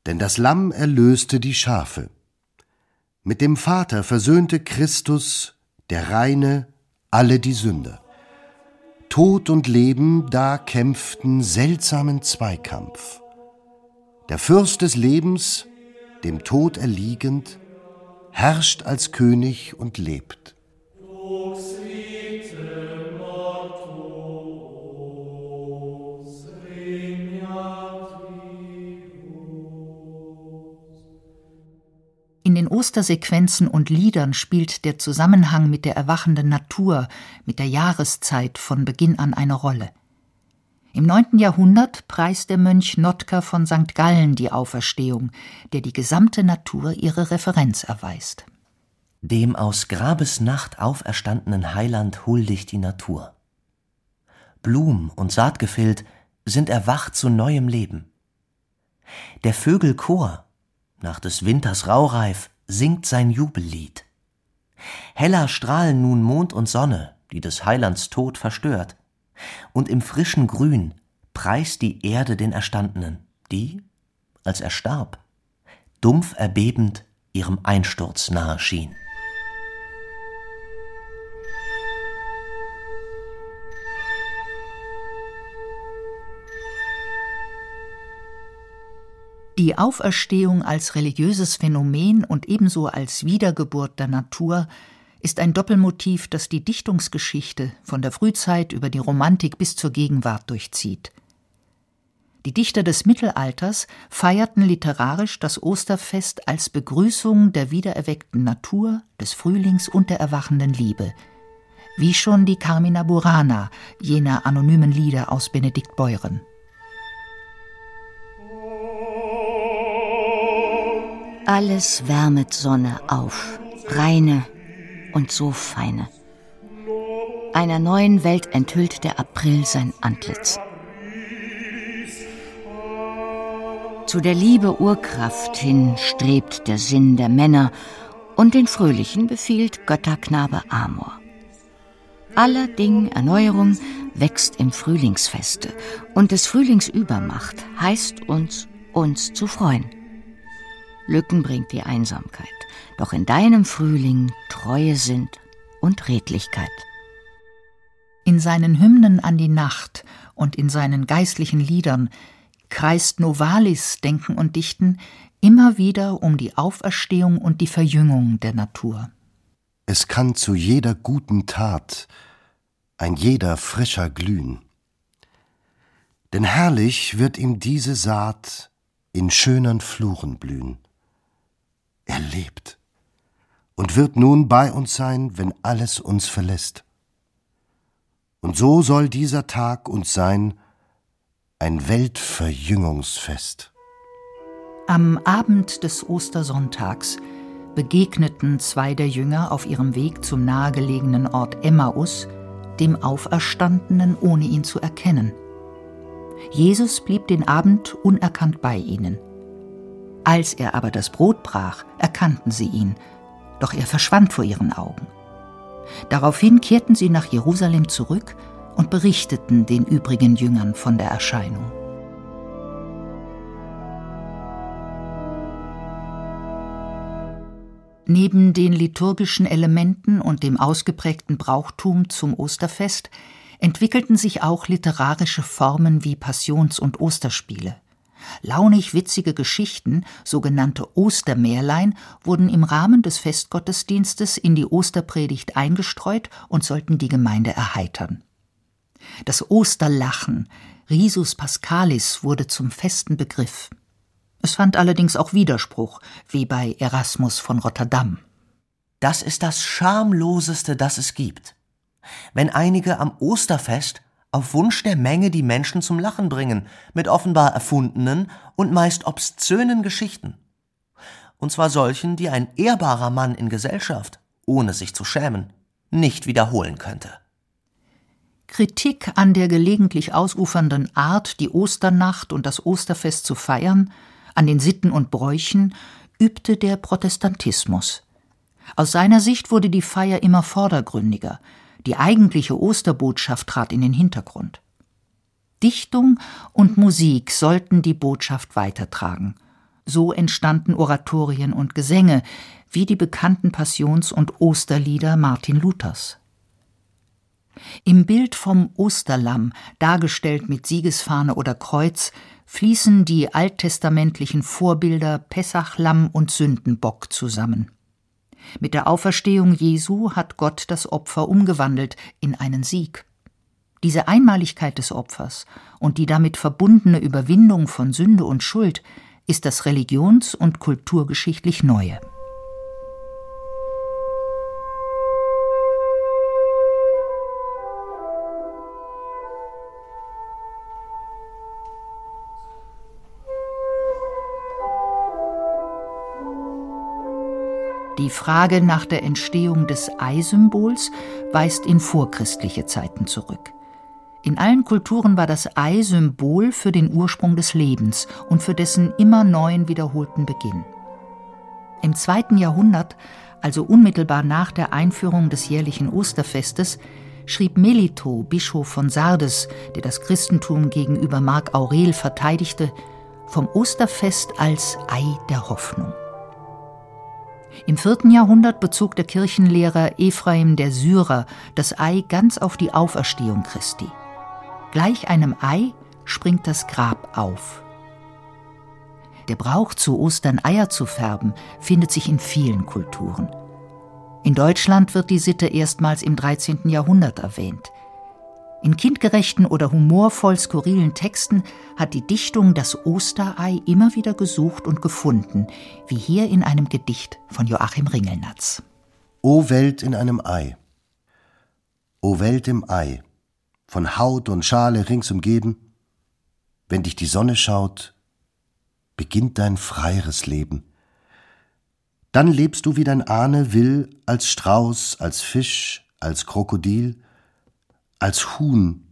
Denn das Lamm erlöste die Schafe. Mit dem Vater versöhnte Christus, der Reine, alle die Sünder. Tod und Leben da kämpften seltsamen Zweikampf. Der Fürst des Lebens, dem Tod erliegend, herrscht als König und lebt. In den Ostersequenzen und Liedern spielt der Zusammenhang mit der erwachenden Natur, mit der Jahreszeit von Beginn an eine Rolle. Im neunten Jahrhundert preist der Mönch Notker von St. Gallen die Auferstehung, der die gesamte Natur ihre Referenz erweist. Dem aus Grabesnacht auferstandenen Heiland huldigt die Natur. Blum und Saatgefild sind erwacht zu neuem Leben. Der Vögel Chor nach des Winters Raureif singt sein Jubellied. Heller strahlen nun Mond und Sonne, die des Heilands Tod verstört, und im frischen Grün preist die Erde den Erstandenen, die, als er starb, dumpf erbebend ihrem Einsturz nahe schien. Die Auferstehung als religiöses Phänomen und ebenso als Wiedergeburt der Natur ist ein Doppelmotiv, das die Dichtungsgeschichte von der Frühzeit über die Romantik bis zur Gegenwart durchzieht. Die Dichter des Mittelalters feierten literarisch das Osterfest als Begrüßung der wiedererweckten Natur, des Frühlings und der erwachenden Liebe, wie schon die Carmina Burana jener anonymen Lieder aus Benedikt Beuren. Alles wärmet Sonne auf, reine und so feine. Einer neuen Welt enthüllt der April sein Antlitz. Zu der Liebe Urkraft hin strebt der Sinn der Männer, und den Fröhlichen befiehlt Götterknabe Amor. Aller Ding Erneuerung wächst im Frühlingsfeste, und des Frühlings Übermacht heißt uns, uns zu freuen. Lücken bringt die Einsamkeit, doch in deinem Frühling Treue sind und Redlichkeit. In seinen Hymnen an die Nacht und in seinen geistlichen Liedern kreist Novalis Denken und Dichten immer wieder um die Auferstehung und die Verjüngung der Natur. Es kann zu jeder guten Tat ein jeder frischer glühen. Denn herrlich wird ihm diese Saat in schönern Fluren blühen. Er lebt und wird nun bei uns sein, wenn alles uns verlässt. Und so soll dieser Tag uns sein ein Weltverjüngungsfest. Am Abend des Ostersonntags begegneten zwei der Jünger auf ihrem Weg zum nahegelegenen Ort Emmaus dem Auferstandenen, ohne ihn zu erkennen. Jesus blieb den Abend unerkannt bei ihnen. Als er aber das Brot brach, erkannten sie ihn, doch er verschwand vor ihren Augen. Daraufhin kehrten sie nach Jerusalem zurück und berichteten den übrigen Jüngern von der Erscheinung. Neben den liturgischen Elementen und dem ausgeprägten Brauchtum zum Osterfest entwickelten sich auch literarische Formen wie Passions- und Osterspiele. Launig witzige Geschichten, sogenannte Ostermärlein, wurden im Rahmen des Festgottesdienstes in die Osterpredigt eingestreut und sollten die Gemeinde erheitern. Das Osterlachen, Risus Pascalis, wurde zum festen Begriff. Es fand allerdings auch Widerspruch, wie bei Erasmus von Rotterdam. Das ist das Schamloseste, das es gibt. Wenn einige am Osterfest auf Wunsch der Menge die Menschen zum Lachen bringen, mit offenbar erfundenen und meist obszönen Geschichten. Und zwar solchen, die ein ehrbarer Mann in Gesellschaft, ohne sich zu schämen, nicht wiederholen könnte. Kritik an der gelegentlich ausufernden Art, die Osternacht und das Osterfest zu feiern, an den Sitten und Bräuchen, übte der Protestantismus. Aus seiner Sicht wurde die Feier immer vordergründiger, die eigentliche Osterbotschaft trat in den Hintergrund. Dichtung und Musik sollten die Botschaft weitertragen. So entstanden Oratorien und Gesänge, wie die bekannten Passions- und Osterlieder Martin Luthers. Im Bild vom Osterlamm, dargestellt mit Siegesfahne oder Kreuz, fließen die alttestamentlichen Vorbilder Pessachlamm und Sündenbock zusammen. Mit der Auferstehung Jesu hat Gott das Opfer umgewandelt in einen Sieg. Diese Einmaligkeit des Opfers und die damit verbundene Überwindung von Sünde und Schuld ist das religions- und kulturgeschichtlich Neue. Die Frage nach der Entstehung des Ei-Symbols weist in vorchristliche Zeiten zurück. In allen Kulturen war das Ei Symbol für den Ursprung des Lebens und für dessen immer neuen wiederholten Beginn. Im zweiten Jahrhundert, also unmittelbar nach der Einführung des jährlichen Osterfestes, schrieb Melito, Bischof von Sardes, der das Christentum gegenüber Mark Aurel verteidigte, vom Osterfest als Ei der Hoffnung. Im vierten Jahrhundert bezog der Kirchenlehrer Ephraim der Syrer das Ei ganz auf die Auferstehung Christi. Gleich einem Ei springt das Grab auf. Der Brauch zu Ostern Eier zu färben findet sich in vielen Kulturen. In Deutschland wird die Sitte erstmals im 13. Jahrhundert erwähnt. In kindgerechten oder humorvoll skurrilen Texten hat die Dichtung das Osterei immer wieder gesucht und gefunden, wie hier in einem Gedicht von Joachim Ringelnatz. O Welt in einem Ei. O Welt im Ei, von Haut und Schale rings umgeben, wenn dich die Sonne schaut, beginnt dein freieres Leben. Dann lebst du, wie dein Ahne will, als Strauß, als Fisch, als Krokodil, als Huhn,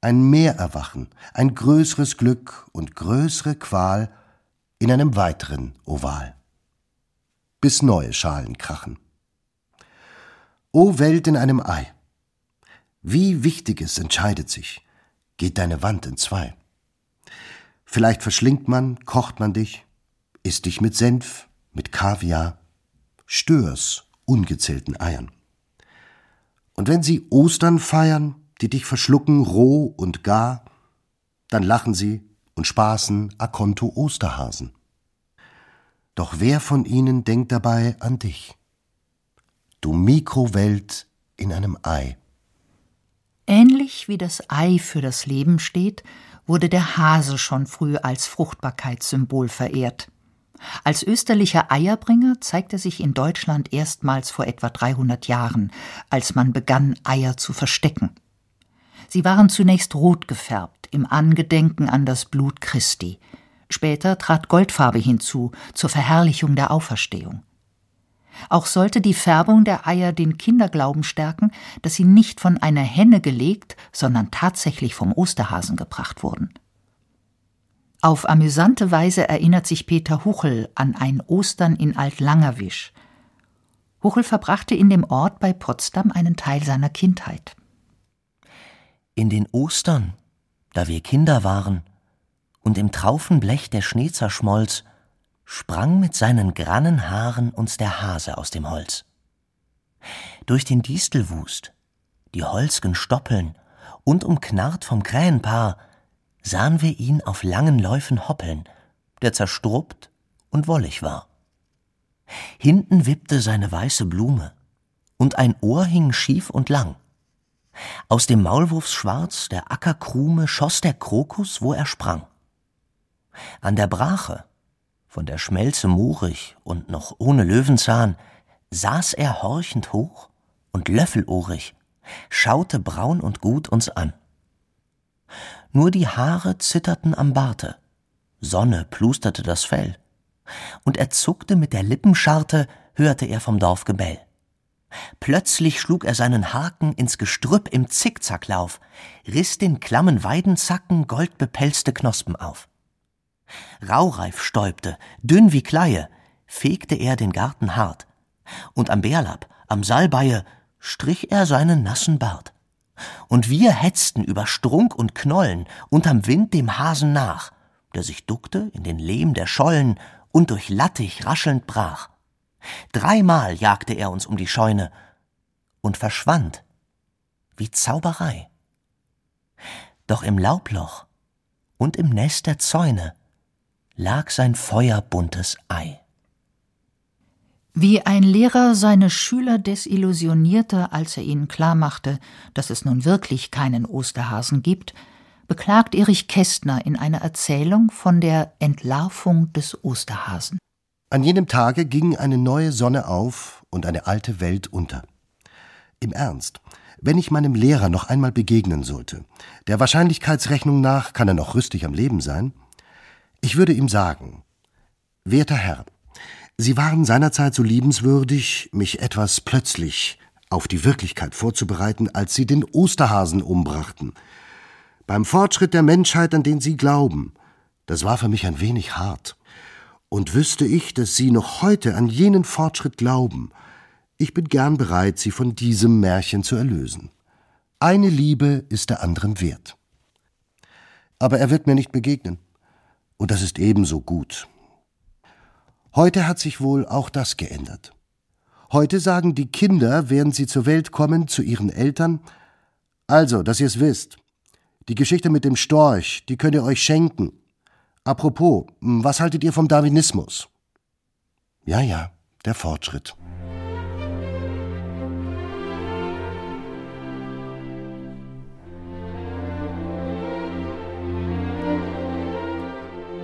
ein Mehrerwachen, ein größeres Glück und größere Qual in einem weiteren Oval. Bis neue Schalen krachen. O Welt in einem Ei! Wie Wichtiges entscheidet sich, geht deine Wand in zwei. Vielleicht verschlingt man, kocht man dich, isst dich mit Senf, mit Kaviar, störs ungezählten Eiern. Und wenn sie Ostern feiern, die dich verschlucken roh und gar, dann lachen sie und spaßen a conto Osterhasen. Doch wer von ihnen denkt dabei an dich? Du Mikrowelt in einem Ei. Ähnlich wie das Ei für das Leben steht, wurde der Hase schon früh als Fruchtbarkeitssymbol verehrt. Als österlicher Eierbringer zeigt er sich in Deutschland erstmals vor etwa 300 Jahren, als man begann, Eier zu verstecken. Sie waren zunächst rot gefärbt, im Angedenken an das Blut Christi. Später trat Goldfarbe hinzu, zur Verherrlichung der Auferstehung. Auch sollte die Färbung der Eier den Kinderglauben stärken, dass sie nicht von einer Henne gelegt, sondern tatsächlich vom Osterhasen gebracht wurden. Auf amüsante Weise erinnert sich Peter Huchel an ein Ostern in Altlangerwisch. Huchel verbrachte in dem Ort bei Potsdam einen Teil seiner Kindheit. In den Ostern, da wir Kinder waren und im Traufenblech der Schnee zerschmolz, sprang mit seinen grannen Haaren uns der Hase aus dem Holz. Durch den Distelwust, die holzgen Stoppeln und umknarrt vom Krähenpaar sahen wir ihn auf langen Läufen hoppeln, der zerstruppt und wollig war. Hinten wippte seine weiße Blume, und ein Ohr hing schief und lang. Aus dem Maulwurfsschwarz der Ackerkrume schoss der Krokus, wo er sprang. An der Brache, von der Schmelze moorig und noch ohne Löwenzahn, saß er horchend hoch und löffelohrig, schaute braun und gut uns an nur die Haare zitterten am Barte, Sonne plusterte das Fell, und er zuckte mit der Lippenscharte, hörte er vom Dorfgebell. Plötzlich schlug er seinen Haken ins Gestrüpp im Zickzacklauf, riss den klammen Weidenzacken goldbepelzte Knospen auf. Raureif stäubte, dünn wie Kleie, fegte er den Garten hart, und am Bärlapp, am Salbeie, strich er seinen nassen Bart und wir hetzten über Strunk und Knollen unterm Wind dem Hasen nach, der sich duckte in den Lehm der Schollen und durch Lattich raschelnd brach. Dreimal jagte er uns um die Scheune und verschwand wie Zauberei. Doch im Laubloch und im Nest der Zäune lag sein feuerbuntes Ei. Wie ein Lehrer seine Schüler desillusionierte, als er ihnen klarmachte, dass es nun wirklich keinen Osterhasen gibt, beklagt Erich Kästner in einer Erzählung von der Entlarvung des Osterhasen. An jenem Tage ging eine neue Sonne auf und eine alte Welt unter. Im Ernst, wenn ich meinem Lehrer noch einmal begegnen sollte, der Wahrscheinlichkeitsrechnung nach kann er noch rüstig am Leben sein, ich würde ihm sagen, werter Herr, Sie waren seinerzeit so liebenswürdig, mich etwas plötzlich auf die Wirklichkeit vorzubereiten, als Sie den Osterhasen umbrachten. Beim Fortschritt der Menschheit, an den Sie glauben, das war für mich ein wenig hart. Und wüsste ich, dass Sie noch heute an jenen Fortschritt glauben, ich bin gern bereit, Sie von diesem Märchen zu erlösen. Eine Liebe ist der anderen wert. Aber er wird mir nicht begegnen. Und das ist ebenso gut. Heute hat sich wohl auch das geändert. Heute sagen die Kinder, während sie zur Welt kommen, zu ihren Eltern, also, dass ihr es wisst. Die Geschichte mit dem Storch, die könnt ihr euch schenken. Apropos, was haltet ihr vom Darwinismus? Ja, ja, der Fortschritt.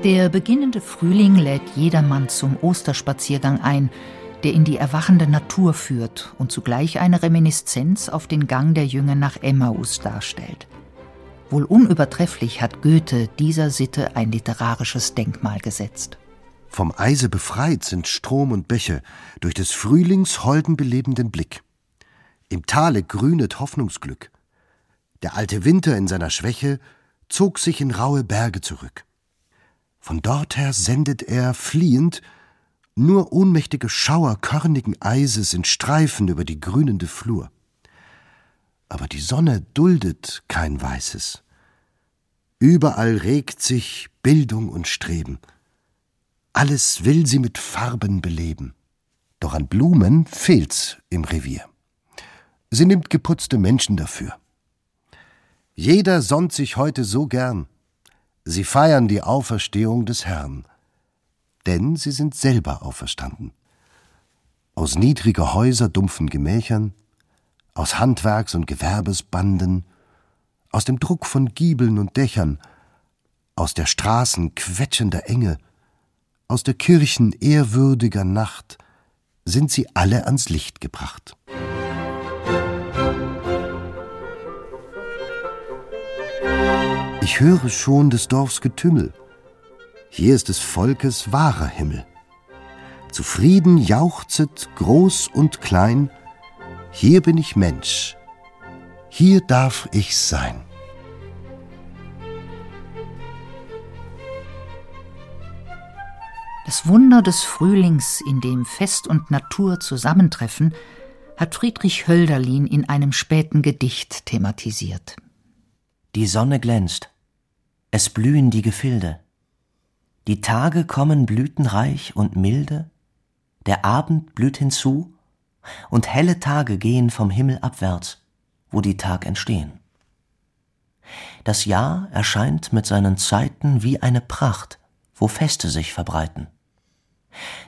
Der beginnende Frühling lädt jedermann zum Osterspaziergang ein, der in die erwachende Natur führt und zugleich eine Reminiszenz auf den Gang der Jünger nach Emmaus darstellt. Wohl unübertrefflich hat Goethe dieser Sitte ein literarisches Denkmal gesetzt. Vom Eise befreit sind Strom und Bäche durch des Frühlings holden belebenden Blick. Im Tale grünet Hoffnungsglück. Der alte Winter in seiner Schwäche zog sich in raue Berge zurück. Von dorther sendet er fliehend nur ohnmächtige Schauer körnigen Eises in Streifen über die grünende Flur. Aber die Sonne duldet kein Weißes. Überall regt sich Bildung und Streben. Alles will sie mit Farben beleben. Doch an Blumen fehlt's im Revier. Sie nimmt geputzte Menschen dafür. Jeder sonnt sich heute so gern, Sie feiern die Auferstehung des Herrn, denn sie sind selber auferstanden. Aus niedriger Häuser dumpfen Gemächern, aus Handwerks- und Gewerbesbanden, aus dem Druck von Giebeln und Dächern, aus der Straßen quetschender Enge, aus der Kirchen ehrwürdiger Nacht, sind sie alle ans Licht gebracht. Ich höre schon des Dorfs Getümmel. Hier ist des Volkes wahrer Himmel. Zufrieden jauchzet groß und klein, hier bin ich Mensch, hier darf ich sein. Das Wunder des Frühlings, in dem Fest und Natur zusammentreffen, hat Friedrich Hölderlin in einem späten Gedicht thematisiert. Die Sonne glänzt, es blühen die Gefilde. Die Tage kommen blütenreich und milde, der Abend blüht hinzu, und helle Tage gehen vom Himmel abwärts, wo die Tag entstehen. Das Jahr erscheint mit seinen Zeiten wie eine Pracht, wo Feste sich verbreiten.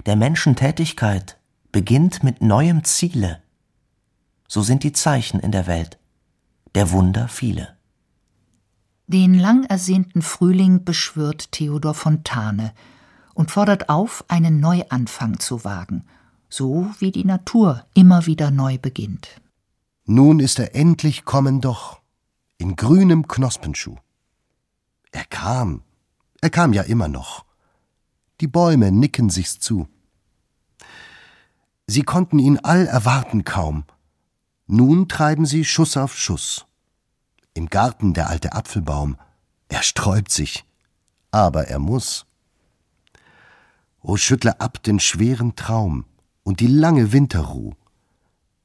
Der Menschen Tätigkeit beginnt mit neuem Ziele. So sind die Zeichen in der Welt, der Wunder viele. Den lang ersehnten Frühling beschwört Theodor Fontane und fordert auf, einen Neuanfang zu wagen, so wie die Natur immer wieder neu beginnt. Nun ist er endlich kommen doch, in grünem Knospenschuh. Er kam, er kam ja immer noch. Die Bäume nicken sich's zu. Sie konnten ihn all erwarten kaum. Nun treiben sie Schuss auf Schuss. Im Garten der alte Apfelbaum. Er sträubt sich. Aber er muss. O schüttle ab den schweren Traum und die lange Winterruh.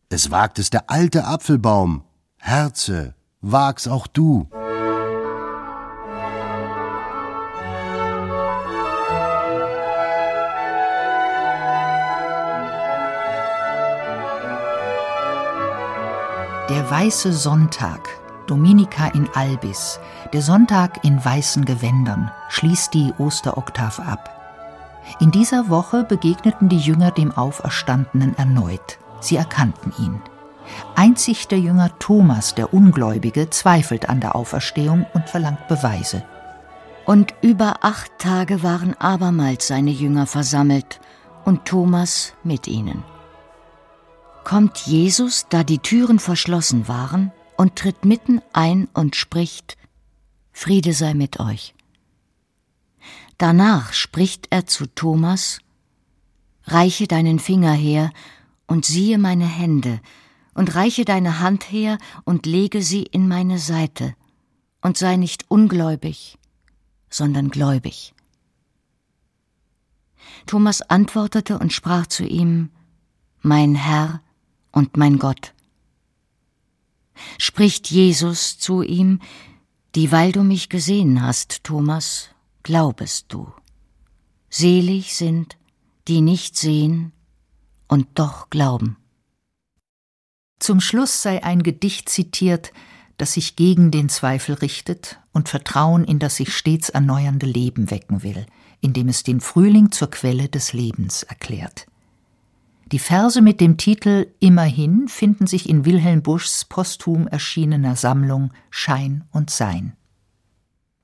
Es wagt es der alte Apfelbaum. Herze, wag's auch du. Der weiße Sonntag Dominika in Albis, der Sonntag in weißen Gewändern, schließt die Osteroktav ab. In dieser Woche begegneten die Jünger dem Auferstandenen erneut. Sie erkannten ihn. Einzig der Jünger Thomas, der Ungläubige, zweifelt an der Auferstehung und verlangt Beweise. Und über acht Tage waren abermals seine Jünger versammelt und Thomas mit ihnen. Kommt Jesus, da die Türen verschlossen waren, und tritt mitten ein und spricht, Friede sei mit euch. Danach spricht er zu Thomas, Reiche deinen Finger her und siehe meine Hände, und reiche deine Hand her und lege sie in meine Seite, und sei nicht ungläubig, sondern gläubig. Thomas antwortete und sprach zu ihm, Mein Herr und mein Gott. Spricht Jesus zu ihm, Dieweil du mich gesehen hast, Thomas, glaubest du. Selig sind, die nicht sehen und doch glauben. Zum Schluss sei ein Gedicht zitiert, das sich gegen den Zweifel richtet und Vertrauen in das sich stets erneuernde Leben wecken will, indem es den Frühling zur Quelle des Lebens erklärt. Die Verse mit dem Titel Immerhin finden sich in Wilhelm Buschs posthum erschienener Sammlung Schein und Sein.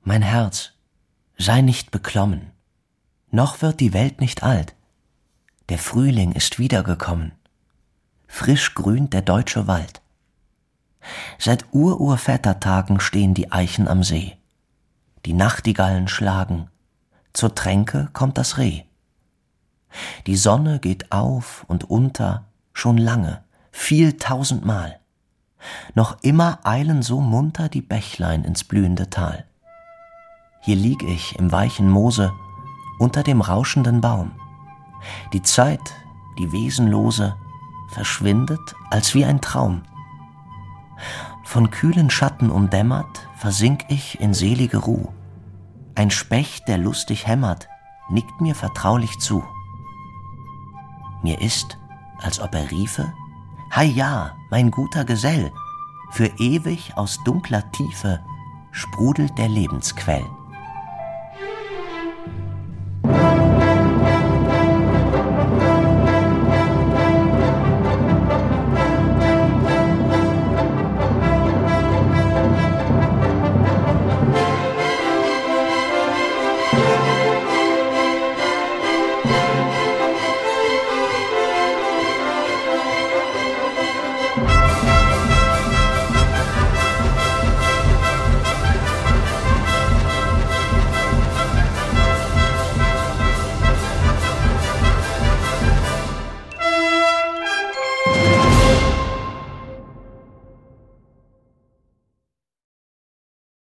Mein Herz, sei nicht beklommen, noch wird die Welt nicht alt. Der Frühling ist wiedergekommen. Frisch grünt der deutsche Wald. Seit Ururvätertagen stehen die Eichen am See. Die Nachtigallen schlagen. Zur Tränke kommt das Reh. Die Sonne geht auf und unter schon lange, viel tausendmal. Noch immer eilen so munter die Bächlein ins blühende Tal. Hier lieg ich im weichen Moose unter dem rauschenden Baum. Die Zeit, die wesenlose, verschwindet als wie ein Traum. Von kühlen Schatten umdämmert, versink ich in selige Ruh. Ein Specht, der lustig hämmert, nickt mir vertraulich zu. Mir ist, als ob er riefe, Hei ja, mein guter Gesell, für ewig aus dunkler Tiefe sprudelt der Lebensquell.